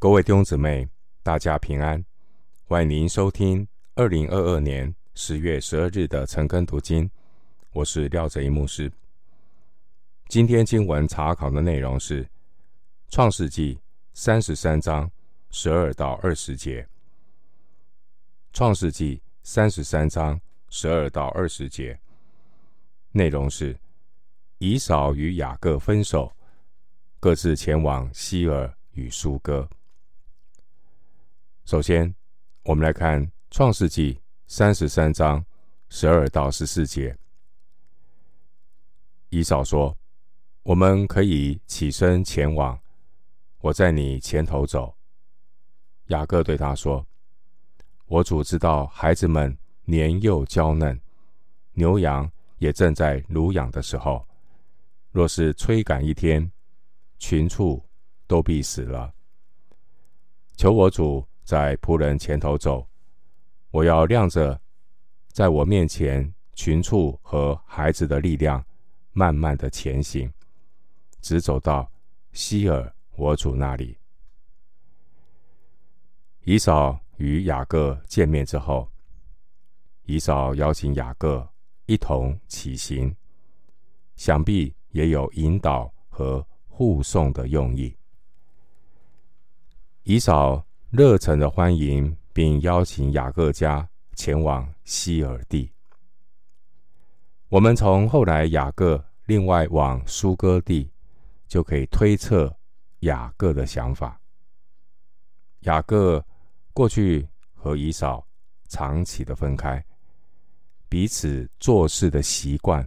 各位弟兄姊妹，大家平安！欢迎您收听二零二二年十月十二日的晨更读经。我是廖哲一牧师。今天经文查考的内容是《创世记》三十三章十二到二十节。《创世记》三十三章十二到二十节内容是以扫与雅各分手，各自前往西尔与疏割。首先，我们来看《创世纪》三十三章十二到十四节。以扫说：“我们可以起身前往，我在你前头走。”雅各对他说：“我主知道孩子们年幼娇嫩，牛羊也正在乳养的时候，若是催赶一天，群畜都必死了。求我主。”在仆人前头走，我要亮着，在我面前群畜和孩子的力量，慢慢的前行，直走到希尔我主那里。以扫与雅各见面之后，以扫邀请雅各一同起行，想必也有引导和护送的用意。以扫。热诚的欢迎，并邀请雅各家前往希尔地。我们从后来雅各另外往疏割地，就可以推测雅各的想法。雅各过去和以扫长期的分开，彼此做事的习惯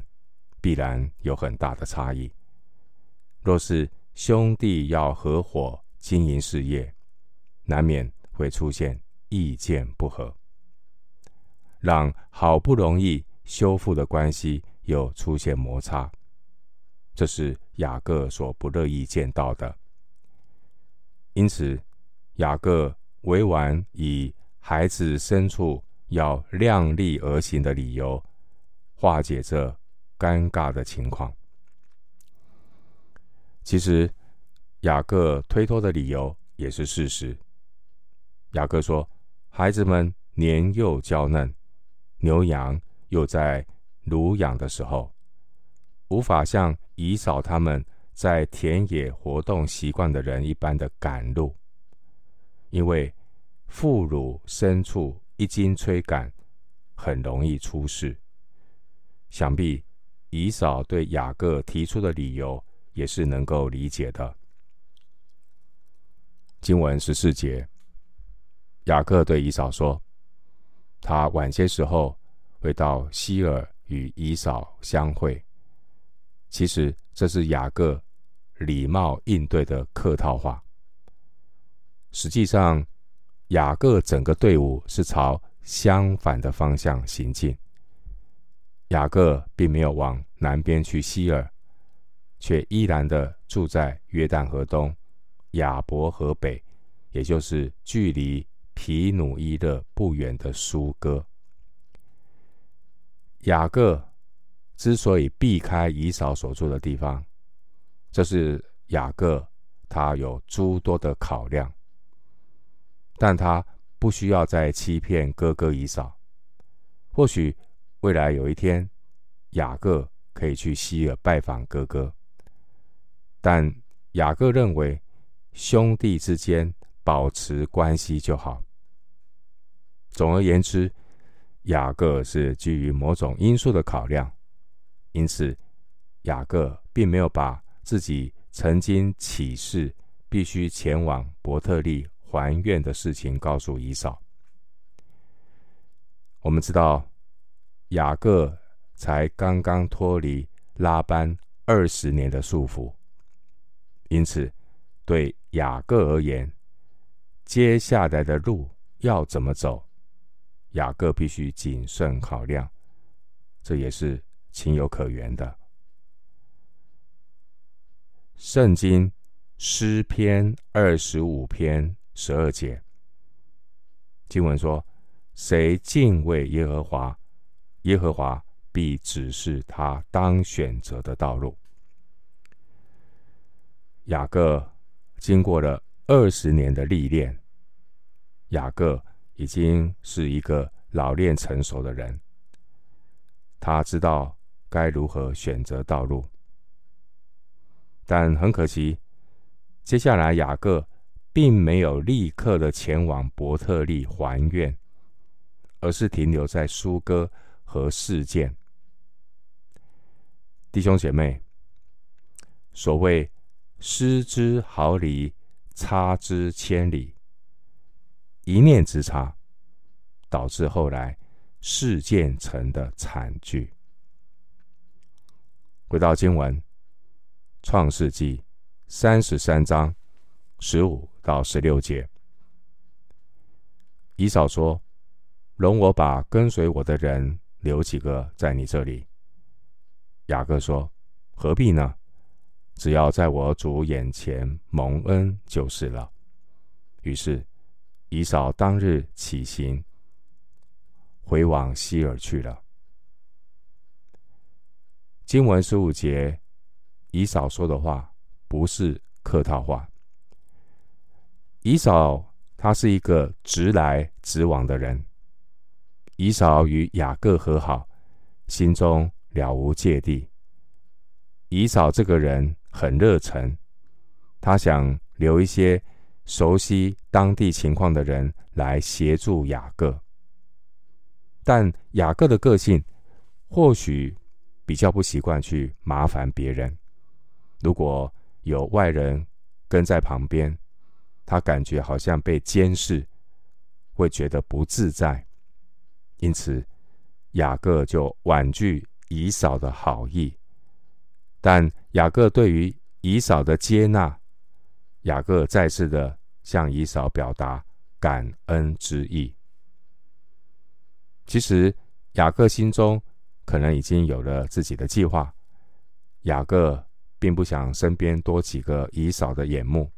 必然有很大的差异。若是兄弟要合伙经营事业，难免会出现意见不合，让好不容易修复的关系又出现摩擦，这是雅各所不乐意见到的。因此，雅各委婉以孩子牲畜要量力而行的理由，化解这尴尬的情况。其实，雅各推脱的理由也是事实。雅各说：“孩子们年幼娇嫩，牛羊又在乳养的时候，无法像以扫他们在田野活动习惯的人一般的赶路，因为妇孺牲畜一经催赶，很容易出事。想必以扫对雅各提出的理由也是能够理解的。”经文十四节。雅各对以扫说：“他晚些时候会到希尔与以扫相会。”其实这是雅各礼貌应对的客套话。实际上，雅各整个队伍是朝相反的方向行进。雅各并没有往南边去希尔，却依然的住在约旦河东、雅博河北，也就是距离。皮努伊勒不远的苏哥，雅各之所以避开以扫所住的地方，这是雅各他有诸多的考量，但他不需要再欺骗哥哥以扫。或许未来有一天，雅各可以去希尔拜访哥哥，但雅各认为兄弟之间。保持关系就好。总而言之，雅各是基于某种因素的考量，因此雅各并没有把自己曾经起誓必须前往伯特利还愿的事情告诉以扫。我们知道，雅各才刚刚脱离拉班二十年的束缚，因此对雅各而言，接下来的路要怎么走？雅各必须谨慎考量，这也是情有可原的。圣经诗篇二十五篇十二节经文说：“谁敬畏耶和华，耶和华必指示他当选择的道路。”雅各经过了二十年的历练，雅各已经是一个老练成熟的人。他知道该如何选择道路，但很可惜，接下来雅各并没有立刻的前往伯特利还愿，而是停留在苏哥和事件。弟兄姐妹，所谓失之毫厘，差之千里，一念之差，导致后来事件成的惨剧。回到经文，《创世纪》三十三章十五到十六节，以扫说：“容我把跟随我的人留几个在你这里。”雅各说：“何必呢？只要在我主眼前蒙恩就是了。”于是以扫当日起行，回往西珥去了。经文十五节，以扫说的话不是客套话。以扫他是一个直来直往的人。以扫与雅各和好，心中。了无芥蒂。以扫这个人很热忱，他想留一些熟悉当地情况的人来协助雅各。但雅各的个性或许比较不习惯去麻烦别人。如果有外人跟在旁边，他感觉好像被监视，会觉得不自在。因此，雅各就婉拒。以扫的好意，但雅各对于以扫的接纳，雅各再次的向以扫表达感恩之意。其实雅各心中可能已经有了自己的计划，雅各并不想身边多几个以扫的眼目，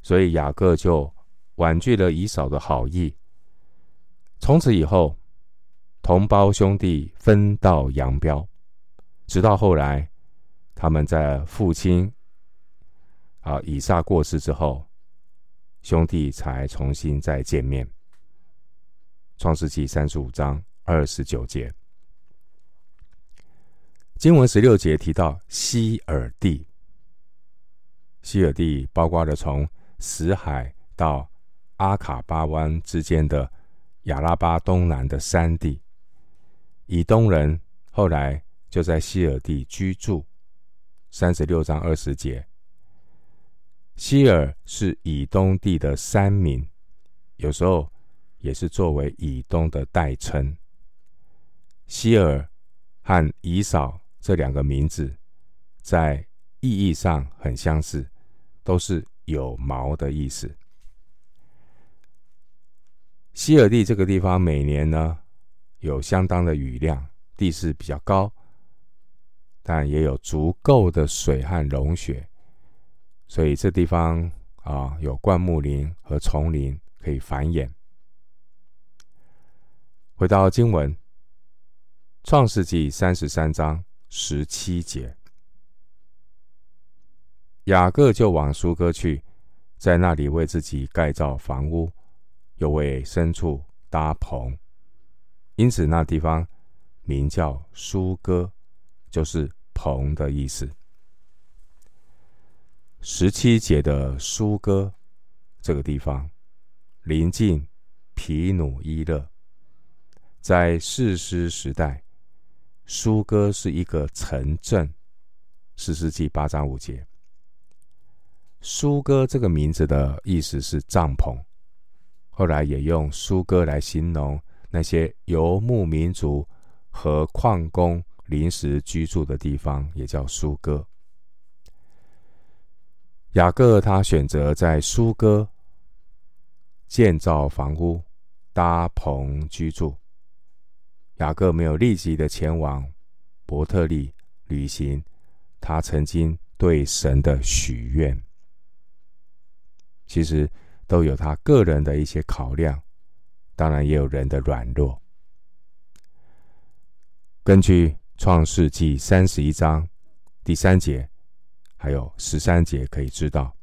所以雅各就婉拒了以扫的好意。从此以后。同胞兄弟分道扬镳，直到后来，他们在父亲啊以撒过世之后，兄弟才重新再见面。创世纪三十五章二十九节，经文十六节提到希尔地，希尔地包括了从死海到阿卡巴湾之间的亚拉巴东南的山地。以东人后来就在希尔地居住。三十六章二十节，希尔是以东地的山民，有时候也是作为以东的代称。希尔和以扫这两个名字在意义上很相似，都是有毛的意思。希尔地这个地方每年呢，有相当的雨量，地势比较高，但也有足够的水和融雪，所以这地方啊有灌木林和丛林可以繁衍。回到经文，《创世纪》三十三章十七节，雅各就往苏哥去，在那里为自己盖造房屋，又为牲畜搭棚。因此，那地方名叫苏哥，就是棚的意思。十七节的苏哥这个地方临近皮努伊勒，在士师时代，苏哥是一个城镇。士师记八章五节，苏哥这个名字的意思是帐篷，后来也用苏哥来形容。那些游牧民族和矿工临时居住的地方，也叫苏哥。雅各他选择在苏哥建造房屋、搭棚居住。雅各没有立即的前往伯特利旅行他曾经对神的许愿，其实都有他个人的一些考量。当然也有人的软弱。根据创世记三十一章第三节，还有十三节可以知道，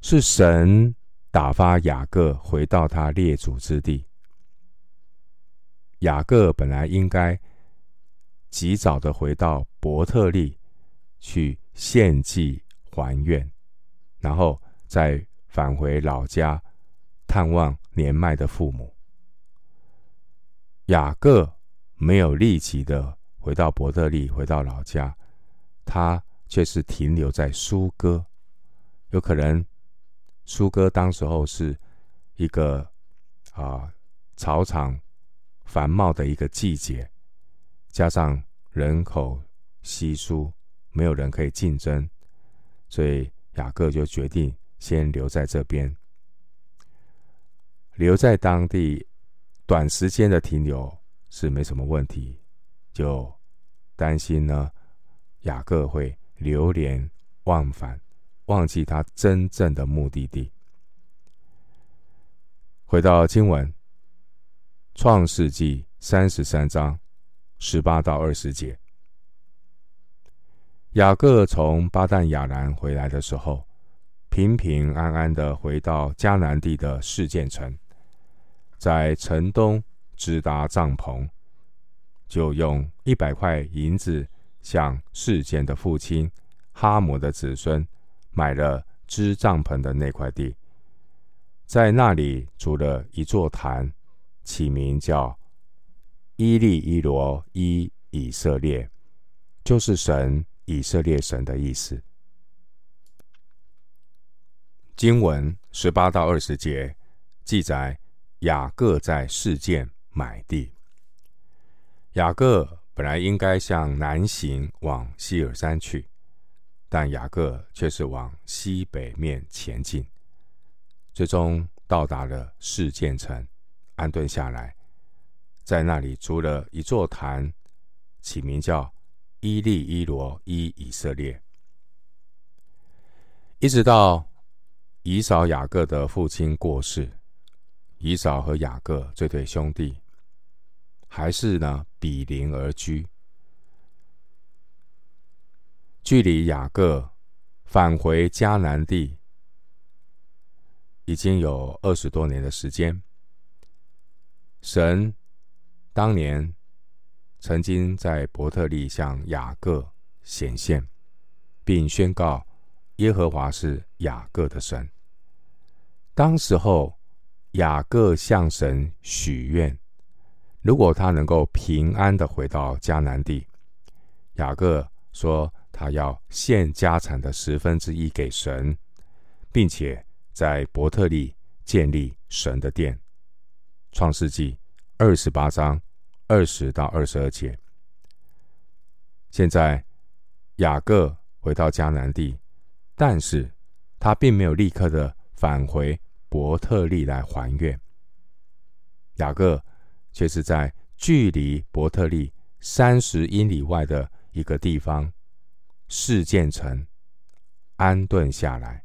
是神打发雅各回到他列祖之地。雅各本来应该及早的回到伯特利去献祭还愿，然后再返回老家探望年迈的父母。雅各没有立即的回到伯特利，回到老家，他却是停留在苏哥。有可能苏哥当时候是一个啊、草场。繁茂的一个季节，加上人口稀疏，没有人可以竞争，所以雅各就决定先留在这边。留在当地短时间的停留是没什么问题，就担心呢，雅各会流连忘返，忘记他真正的目的地。回到经文。创世纪三十三章十八到二十节，雅各从巴旦亚兰回来的时候，平平安安的回到迦南地的示剑城，在城东直搭帐篷，就用一百块银子向世间的父亲哈摩的子孙买了支帐篷的那块地，在那里筑了一座坛。起名叫伊利伊罗伊以色列，就是神以色列神的意思。经文十八到二十节记载，雅各在事件买地。雅各本来应该向南行往希尔山去，但雅各却是往西北面前进，最终到达了示剑城。安顿下来，在那里筑了一座坛，起名叫伊利伊罗伊以色列。一直到以扫雅各的父亲过世，以扫和雅各这对兄弟还是呢比邻而居，距离雅各返回迦南地已经有二十多年的时间。神当年曾经在伯特利向雅各显现，并宣告耶和华是雅各的神。当时候，雅各向神许愿，如果他能够平安的回到迦南地，雅各说他要献家产的十分之一给神，并且在伯特利建立神的殿。创世纪二十八章二十到二十二节。现在雅各回到迦南地，但是他并没有立刻的返回伯特利来还愿。雅各却是在距离伯特利三十英里外的一个地方示剑城安顿下来。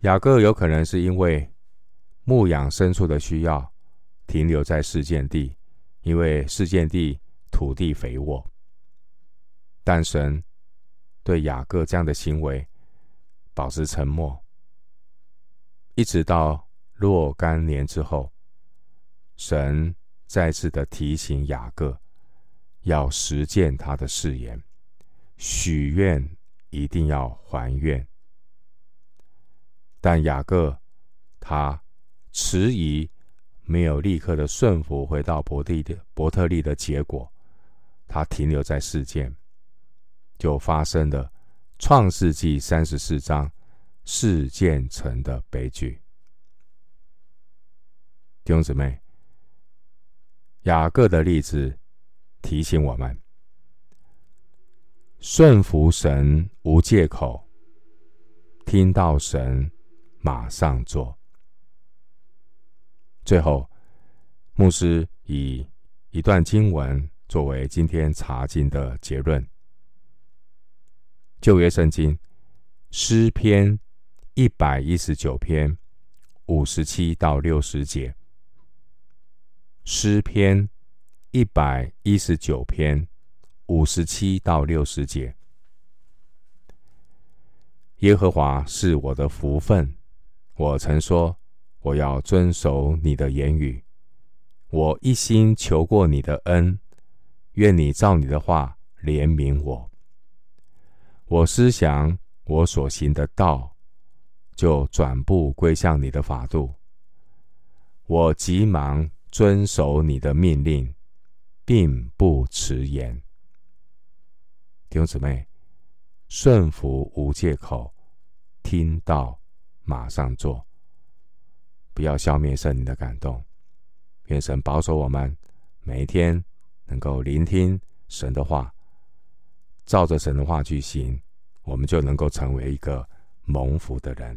雅各有可能是因为。牧养牲畜的需要，停留在示剑地，因为示剑地土地肥沃。但神对雅各这样的行为保持沉默，一直到若干年之后，神再次的提醒雅各要实践他的誓言，许愿一定要还愿。但雅各他。迟疑，没有立刻的顺服，回到伯地的伯特利的结果，他停留在示剑，就发生了创世纪三十四章事件成的悲剧。弟兄姊妹，雅各的例子提醒我们：顺服神无借口，听到神马上做。最后，牧师以一段经文作为今天查经的结论：旧约圣经诗篇一百一十九篇五十七到六十节。诗篇一百一十九篇五十七到六十节。耶和华是我的福分。我曾说，我要遵守你的言语。我一心求过你的恩，愿你照你的话怜悯我。我思想我所行的道，就转步归向你的法度。我急忙遵守你的命令，并不迟延。弟兄姊妹，顺服无借口，听到马上做，不要消灭圣灵的感动。愿神保守我们，每一天能够聆听神的话。照着神的话去行，我们就能够成为一个蒙福的人。